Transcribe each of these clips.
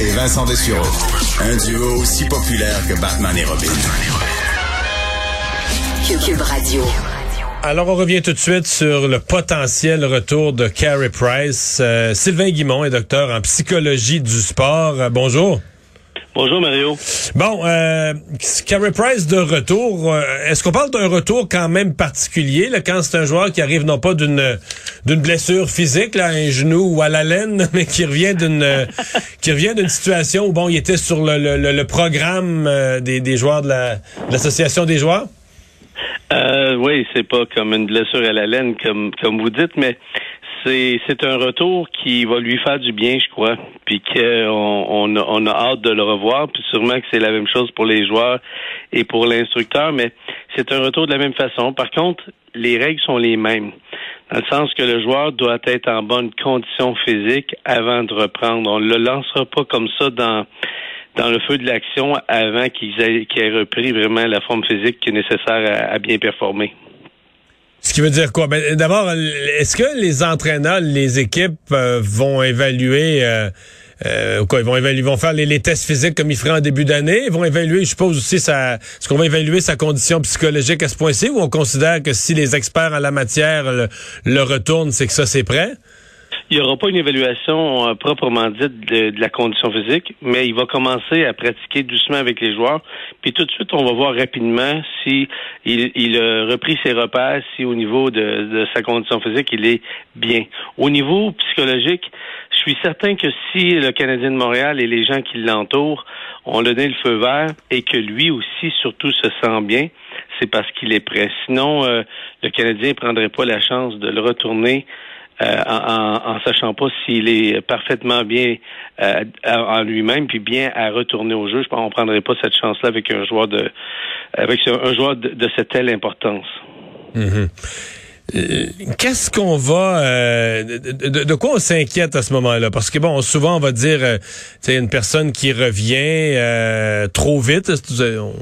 et Vincent Dessureau. Un duo aussi populaire que Batman et Robin. Cube Radio. Alors, on revient tout de suite sur le potentiel retour de Carey Price. Euh, Sylvain Guimont est docteur en psychologie du sport. Euh, bonjour. Bonjour Mario. Bon, euh, Carey Price de retour. euh, Est-ce qu'on parle d'un retour quand même particulier là, quand c'est un joueur qui arrive non pas d'une d'une blessure physique, là, à un genou ou à la laine, mais qui revient d'une euh, qui revient d'une situation où bon, il était sur le, le- le- le programme euh, des, des joueurs de la- de l'association des joueurs? Euh, oui, c'est pas comme une blessure à la laine, comme, comme vous dites, mais c'est, un retour qui va lui faire du bien, je crois. Puis qu'on on a, hâte de le revoir. Puis sûrement que c'est la même chose pour les joueurs et pour l'instructeur, mais c'est un retour de la même façon. Par contre, les règles sont les mêmes. Dans le sens que le joueur doit être en bonne condition physique avant de reprendre. On ne le lancera pas comme ça dans le feu de l'action avant qu'ils aient repris vraiment la forme physique qui est nécessaire à bien performer. Ce qui veut dire quoi? Ben, D'abord, est-ce que les entraîneurs, les équipes euh, vont évaluer euh, euh, quoi, ils vont évaluer, vont faire les, tests physiques comme ils feraient en début d'année? Ils vont évaluer, je suppose aussi, sa, est-ce qu'on va évaluer sa condition psychologique à ce point-ci ou on considère que si les experts en la matière le, le retournent, c'est que ça, c'est prêt? Il n'y aura pas une évaluation euh, proprement dite de, la condition physique, mais il va commencer à pratiquer doucement avec les joueurs. Puis tout de suite, on va voir rapidement si il, a repris ses repères, si au niveau de, de sa condition physique, il est bien. Au niveau psychologique, je suis certain que si le Canadien de Montréal et les gens qui l'entourent ont donné le feu vert et que lui aussi, surtout, se sent bien, c'est parce qu'il est prêt. Sinon, euh, le Canadien ne prendrait pas la chance de le retourner euh, en, en, sachant pas s'il est parfaitement bien euh, en lui-même puis bien à retourner au jeu. Je pense qu'on prendrait pas cette chance-là avec un joueur de avec un joueur de, cette telle importance. Euh, Qu'est-ce qu'on va euh, de, quoi on s'inquiète à ce moment-là? Parce que bon, souvent on va dire, euh, une personne qui revient euh, trop vite.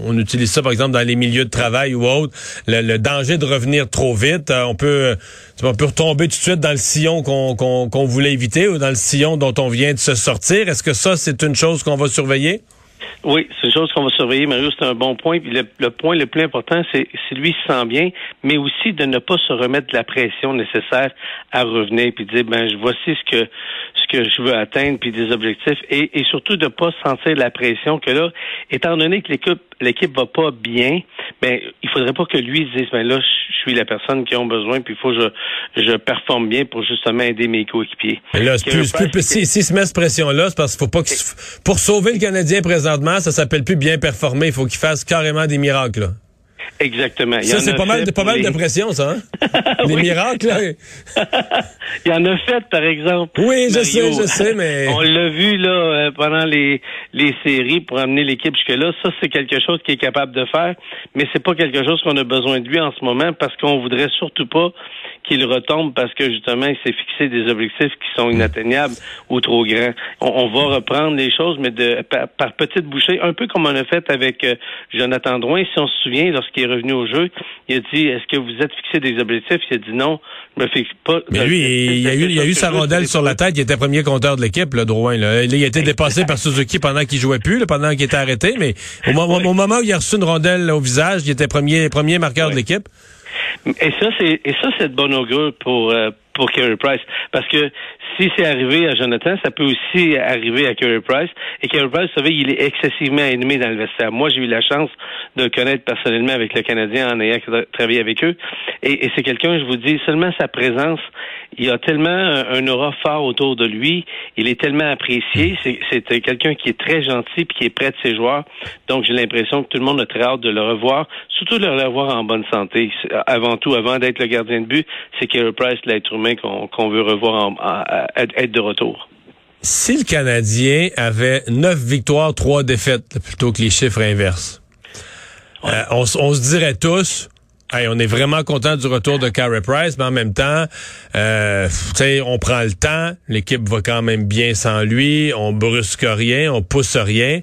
On utilise ça par exemple dans les milieux de travail ou autre. Le, danger de revenir trop vite, euh, on peut, on peut retomber tout de suite dans le sillon qu'on voulait éviter ou dans le sillon dont on vient de se sortir. Est-ce que ça c'est une chose qu'on va surveiller? Oui, c'est une chose qu'on va surveiller, Mario, c'est un bon point. Puis le, point le plus important, c'est si lui se sent bien, mais aussi de ne pas se remettre de la pression nécessaire à revenir, puis dire ben voici ce que que je veux atteindre, puis des objectifs, et, et surtout de pas sentir la pression que là, étant donné que l'équipe l'équipe va pas bien, ben il faudrait pas que lui se dise ben là je suis la personne qui ont besoin, puis il faut que je je performe bien pour justement aider mes coéquipiers. Mais là, c'est plus, plus, plus- si, si se met cette pression-là, c'est parce qu'il faut pas qu'il se- pour sauver le Canadien présentement, ça s'appelle plus bien performer. Il faut qu'il fasse carrément des miracles. là. Exactement. Il Ça, c'est pas mal, de, pas mal de pression, ça. Hein? Les miracles, là. Il y en a fait, par exemple. Oui, je Mario. sais, je sais, mais- On l'a vu là euh, pendant les, les séries pour amener l'équipe jusque-là. Ça, c'est quelque chose qu'il est capable de faire, mais c'est pas quelque chose qu'on a besoin de lui en ce moment parce qu'on voudrait surtout pas qu'il retombe parce que justement, il s'est fixé des objectifs qui sont inatteignables ou trop grands. On, on va reprendre les choses, mais de par, par petites bouchées, un peu comme on a fait avec euh, Jonathan Drouin. Si on se souvient, lorsqu'il est revenu au jeu, il a dit Est-ce que vous êtes fixé des objectifs? Il a dit non, je me fixe pas. Mais lui, il, y a eu, il a eu sa rondelle sur la tête. Il était premier compteur de l'équipe, le Drouin. Là. Il a été dépassé par Suzuki pendant qu'il jouait plus, là, pendant qu'il était arrêté. Mais au moment où il a reçu une rondelle au visage, il était premier, premier marqueur de l'équipe. Et ça, c'est et ça, c'est de bon augure pour euh, pour Carey Price. Parce que si c'est arrivé à Jonathan, ça peut aussi arriver à Carey Price. Et Carey Price, vous savez, il est excessivement animé dans le vestiaire. Moi, j'ai eu la chance de le connaître personnellement avec le Canadien en ayant tra- travaillé avec eux. Et, c'est quelqu'un, je vous dis, seulement sa présence, il a tellement un, aura fort autour de lui. Il est tellement apprécié. C'est quelqu'un qui est très gentil puis qui est près de ses joueurs. Donc, j'ai l'impression que tout le monde a très hâte de le revoir, surtout de le revoir en bonne santé. Avant tout, avant d'être le gardien de but, c'est Carey Price, l'être humain qu'on veut revoir en- à- être de retour. Si le Canadien avait neuf victoires, trois défaites, plutôt que les chiffres inverses, euh, on, se dirait tous, Hey, on est vraiment content du retour de Carey Price, mais en même temps, euh, on prend le temps, l'équipe va quand même bien sans lui, on brusque rien, on pousse rien.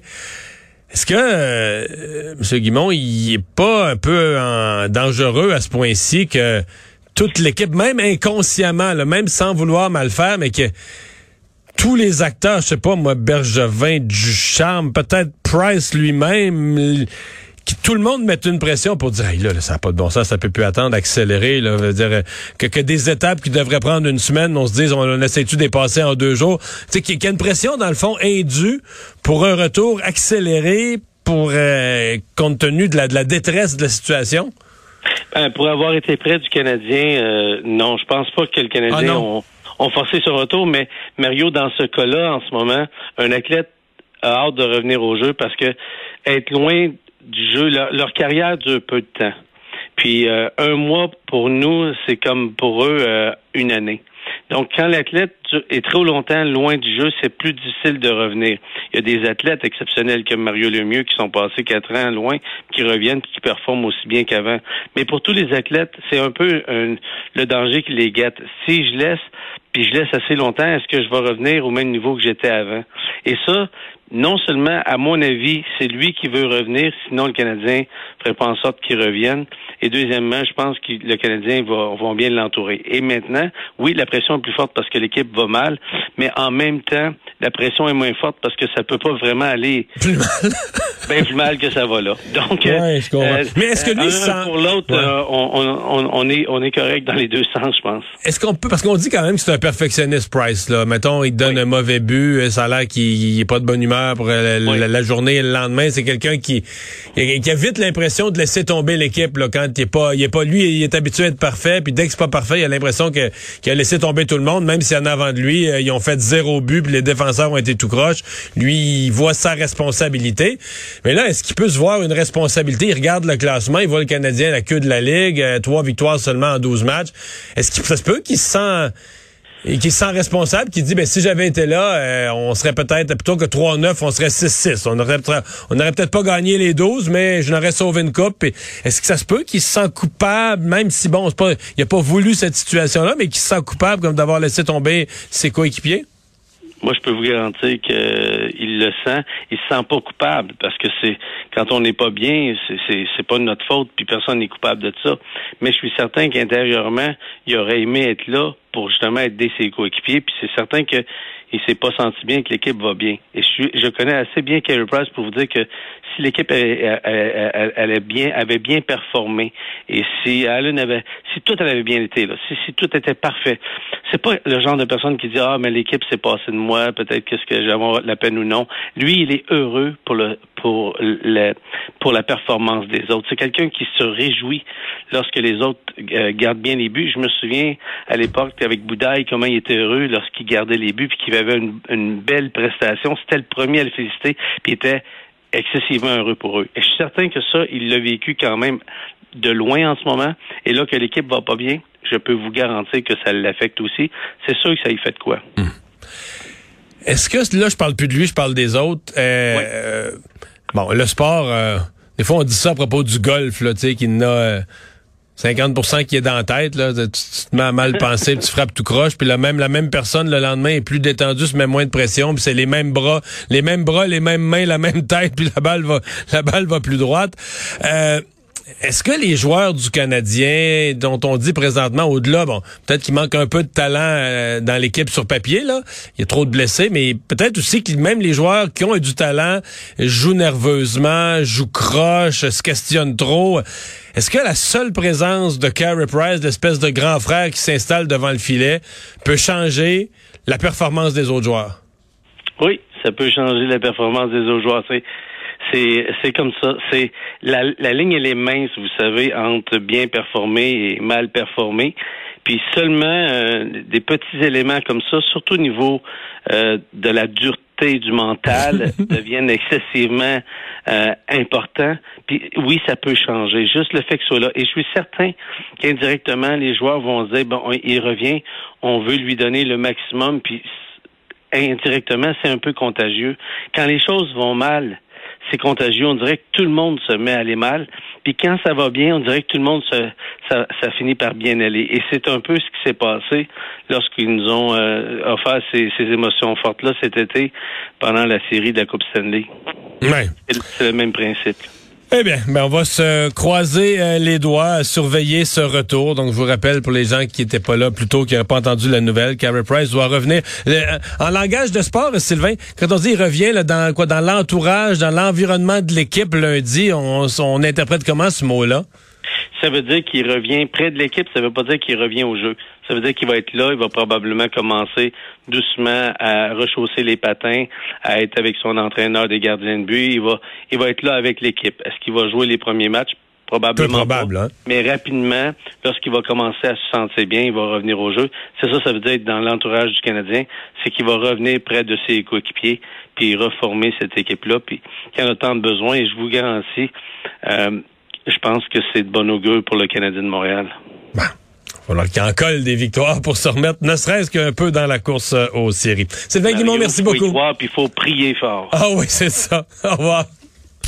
Est-ce que euh, M. Guimont, il est pas un peu en- dangereux à ce point-ci que toute l'équipe, même inconsciemment, là, même sans vouloir mal faire, mais que tous les acteurs, je sais pas moi, Bergevin, Ducharme, peut-être Price lui-même, tout le monde met une pression pour dire, hey, là, ça n'a pas de bon sens, ça peut plus attendre, accélérer, là, dire que, que des étapes qui devraient prendre une semaine, on se dise, on, on essaie-tu dépasser en deux jours, tu sais, qu'il y a une pression dans le fond indue pour un retour accéléré, pour euh, compte tenu de la détresse de la situation. Ben, pour avoir été près du Canadien, euh, non, je pense pas que le Canadien ah, ont, ont forcé ce retour, mais Mario, dans ce cas-là, en ce moment, un athlète a hâte de revenir au jeu parce que être loin du jeu. Leur, carrière dure peu de temps. Puis euh, un mois pour nous, c'est comme pour eux euh, une année. Donc, quand l'athlète est trop longtemps loin du jeu, c'est plus difficile de revenir. Il y a des athlètes exceptionnels comme Mario Lemieux qui sont passés quatre ans loin, qui reviennent, qui performent aussi bien qu'avant. Mais pour tous les athlètes, c'est un peu le danger qui les guette. Si je laisse, puis je laisse assez longtemps, est-ce que je vais revenir au même niveau que j'étais avant? Et ça, non seulement, à mon avis, c'est lui qui veut revenir, sinon le Canadien ferait pas en sorte qu'il revienne. Et deuxièmement, je pense que le Canadien va, va bien l'entourer. Et maintenant, oui, la pression est plus forte parce que l'équipe va mal, mais en même temps, la pression est moins forte parce que ça peut pas vraiment aller plus mal. bien plus mal que ça va là. Donc, ouais, je euh, mais est-ce que lui, euh, pour l'autre, euh, on, on, on, est on est correct dans les deux sens, je pense. Est-ce qu'on peut parce qu'on dit quand même que c'est un perfectionniste Price là. Mettons, il donne un mauvais but, ça a l'air qu'il est pas de bonne humeur pour la, journée et le lendemain. C'est quelqu'un qui, qui a vite l'impression de laisser tomber l'équipe là quand il est pas, il est pas lui, il est habitué à être parfait. Puis dès que c'est pas parfait, il a l'impression que qu'il a laissé tomber tout le monde, même si en avant de lui, ils ont fait zéro but, puis les défenseurs ont été tout croche. Lui, il voit sa responsabilité. Mais là, est-ce qu'il peut se voir une responsabilité? Il regarde le classement, il voit le Canadien à la queue de la Ligue, euh, trois victoires seulement en 12 matchs. Est-ce qu'il ça se peut qu'il se sent et qui se sent responsable, qui dit ben si j'avais été là, euh, on serait peut-être plutôt que 3-9, on serait 6-6. On aurait on aurait peut-être pas gagné les 12, mais je n'aurais sauvé une coupe. Est-ce que ça se peut qu'il se sent coupable, même si bon, il a pas voulu cette situation-là, mais qu'il se sent coupable comme d'avoir laissé tomber ses coéquipiers? Moi, je peux vous garantir qu'il le sent. Il se sent pas coupable parce que c'est quand on n'est pas bien, c'est c'est pas notre faute, puis personne n'est coupable de ça. Mais je suis certain qu'intérieurement, il aurait aimé être là pour justement aider ses coéquipiers. Puis c'est certain que il s'est pas senti bien que l'équipe va bien. Et je, je connais assez bien Carey Price pour vous dire que si l'équipe elle, bien, avait bien performé et si Allen avait, si tout avait bien été là, si, si tout était parfait, c'est pas le genre de personne qui dit ah mais l'équipe s'est passée de moi, peut-être qu'est-ce que j'avais la peine ou non. Lui, il est heureux pour le pour le pour la performance des autres. C'est quelqu'un qui se réjouit lorsque les autres euh, gardent bien les buts. Je me souviens à l'époque avec Boudaille comment il était heureux lorsqu'il gardait les buts puis qu'il avait une, une belle prestation. C'était le premier à le féliciter puis il était excessivement heureux pour eux. Et je suis certain que ça, il l'a vécu quand même de loin en ce moment. Et là que l'équipe va pas bien, je peux vous garantir que ça l'affecte aussi. C'est sûr que ça y fait de quoi. Hmm. Est-ce que là, je parle plus de lui, je parle des autres. Euh, euh, bon, le sport, euh, des fois on dit ça à propos du golf, là, tu sais, qu'il n'a 50% qui est dans la tête, là, tu, te mets à mal penser, tu frappes tout croche, puis la même la même personne le lendemain est plus détendue, se met moins de pression, puis c'est les mêmes bras, les mêmes bras, les mêmes mains, la même tête, puis la balle va la balle va plus droite. Euh, est-ce que les joueurs du Canadien, dont on dit présentement au-delà, bon, peut-être qu'il manque un peu de talent euh, dans l'équipe sur papier, là, il y a trop de blessés, mais peut-être aussi que même les joueurs qui ont du talent jouent nerveusement, jouent croche, se questionnent trop. Est-ce que la seule présence de Carey Price, l'espèce de grand frère qui s'installe devant le filet, peut changer la performance des autres joueurs? Oui, ça peut changer la performance des autres joueurs. C'est comme ça. C'est la, la ligne elle est mince, vous savez, entre bien performer et mal performer. Puis seulement euh, des petits éléments comme ça, surtout au niveau euh, de la dureté du mental, deviennent excessivement euh, importants. Puis oui, ça peut changer. Juste le fait que ce soit là. Et je suis certain qu'indirectement, les joueurs vont se dire, bon, il revient, on veut lui donner le maximum, puis indirectement, c'est un peu contagieux. Quand les choses vont mal, c'est contagieux. On dirait que tout le monde se met à aller mal. Puis quand ça va bien, on dirait que tout le monde se, ça, ça finit par bien aller. Et c'est un peu ce qui s'est passé lorsqu'ils nous ont euh, offert ces, ces émotions fortes-là cet été pendant la série de la Coupe Stanley. Ouais. C'est le même principe. Eh bien, ben on va se croiser euh, les doigts, surveiller ce retour. Donc, je vous rappelle pour les gens qui n'étaient pas là plus tôt, qui n'auraient pas entendu la nouvelle, Carey Price doit revenir. en langage de sport, Sylvain, quand on dit il revient dans quoi, dans l'entourage, dans l'environnement de l'équipe lundi, on, on interprète comment ce mot-là? Ça veut dire qu'il revient près de l'équipe, ça veut pas dire qu'il revient au jeu. Ça veut dire qu'il va être là, il va probablement commencer doucement à rechausser les patins, à être avec son entraîneur des gardiens de but. Il va, il va être là avec l'équipe. Est-ce qu'il va jouer les premiers matchs? Probablement probable, pas. Hein? Mais rapidement, lorsqu'il va commencer à se sentir bien, il va revenir au jeu. C'est ça, ça veut dire être dans l'entourage du Canadien, c'est qu'il va revenir près de ses coéquipiers, puis reformer cette équipe-là, puis qu'il en a tant de besoin. Et je vous garantis, euh, je pense que c'est de bon augure pour le Canadien de Montréal. Bon. Il va falloir qu'il en colle des victoires pour se remettre, ne serait-ce qu'un peu dans la course euh, aux séries. Sylvain Guimond, merci beaucoup. Il faut prier fort. Ah oui, c'est ça. Au revoir.